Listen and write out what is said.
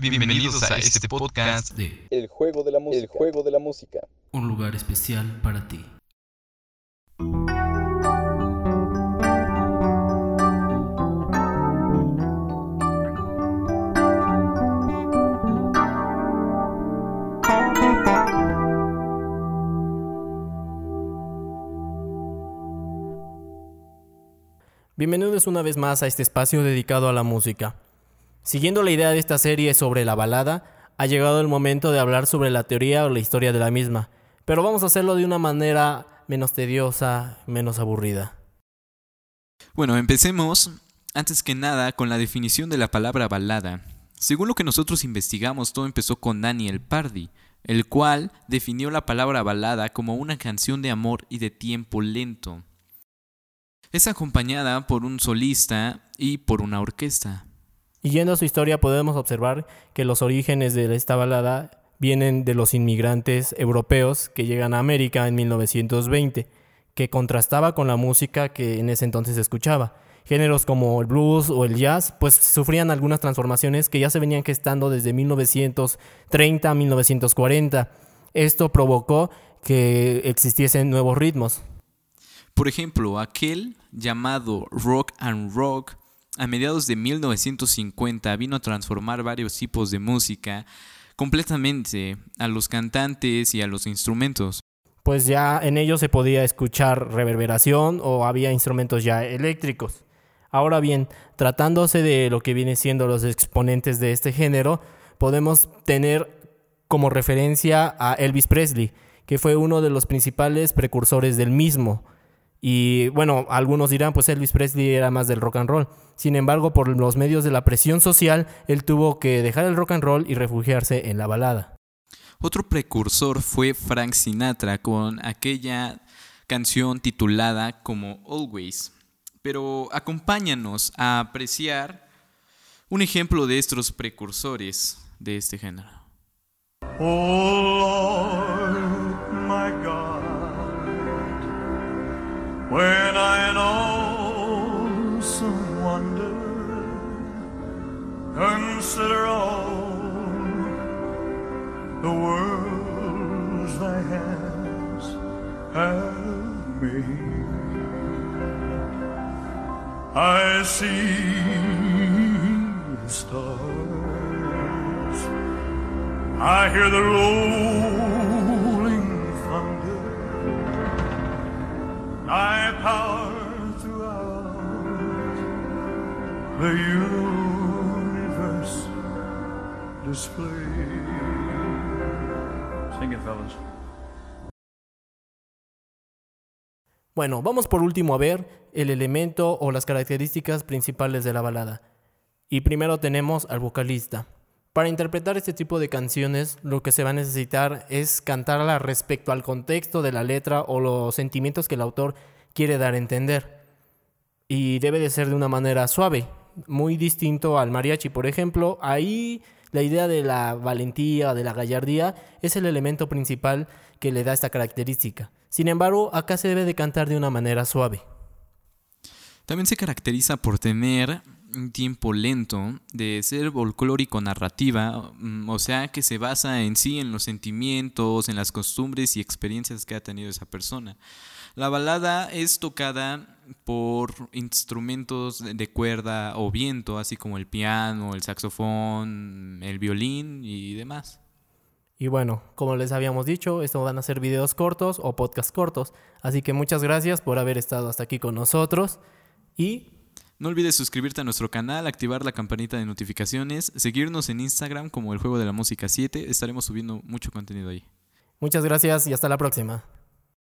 Bienvenidos a este podcast de El juego de la música. El juego de la música. Un lugar especial para ti. Bienvenidos una vez más a este espacio dedicado a la música. Siguiendo la idea de esta serie sobre la balada, ha llegado el momento de hablar sobre la teoría o la historia de la misma, pero vamos a hacerlo de una manera menos tediosa, menos aburrida. Bueno, empecemos antes que nada con la definición de la palabra balada. Según lo que nosotros investigamos, todo empezó con Daniel Pardi, el cual definió la palabra balada como una canción de amor y de tiempo lento. Es acompañada por un solista y por una orquesta. Y yendo a su historia podemos observar que los orígenes de esta balada vienen de los inmigrantes europeos que llegan a América en 1920, que contrastaba con la música que en ese entonces se escuchaba. Géneros como el blues o el jazz, pues sufrían algunas transformaciones que ya se venían gestando desde 1930 a 1940. Esto provocó que existiesen nuevos ritmos. Por ejemplo, aquel llamado rock and rock a mediados de 1950 vino a transformar varios tipos de música completamente a los cantantes y a los instrumentos. Pues ya en ellos se podía escuchar reverberación o había instrumentos ya eléctricos. Ahora bien, tratándose de lo que viene siendo los exponentes de este género, podemos tener como referencia a Elvis Presley, que fue uno de los principales precursores del mismo. Y bueno, algunos dirán, pues Elvis Presley era más del rock and roll. Sin embargo, por los medios de la presión social, él tuvo que dejar el rock and roll y refugiarse en la balada. Otro precursor fue Frank Sinatra con aquella canción titulada como Always. Pero acompáñanos a apreciar un ejemplo de estos precursores de este género. Oh consider all the worlds thy hands have made. I see the stars. I hear the rolling thunder. Thy power throughout the universe Bueno, vamos por último a ver el elemento o las características principales de la balada. Y primero tenemos al vocalista. Para interpretar este tipo de canciones, lo que se va a necesitar es cantarla respecto al contexto de la letra o los sentimientos que el autor quiere dar a entender. Y debe de ser de una manera suave, muy distinto al mariachi, por ejemplo. Ahí la idea de la valentía, de la gallardía, es el elemento principal que le da esta característica. Sin embargo, acá se debe de cantar de una manera suave. También se caracteriza por tener un tiempo lento, de ser folclórico narrativa, mm, o sea que se basa en sí en los sentimientos, en las costumbres y experiencias que ha tenido esa persona. La balada es tocada por instrumentos de cuerda o viento, así como el piano, el saxofón, el violín y demás. Y bueno, como les habíamos dicho, estos van a ser videos cortos o podcast cortos. Así que muchas gracias por haber estado hasta aquí con nosotros. Y No olvides suscribirte a nuestro canal, activar la campanita de notificaciones, seguirnos en Instagram como el juego de la música 7, estaremos subiendo mucho contenido ahí. muchas gracias y hasta la próxima.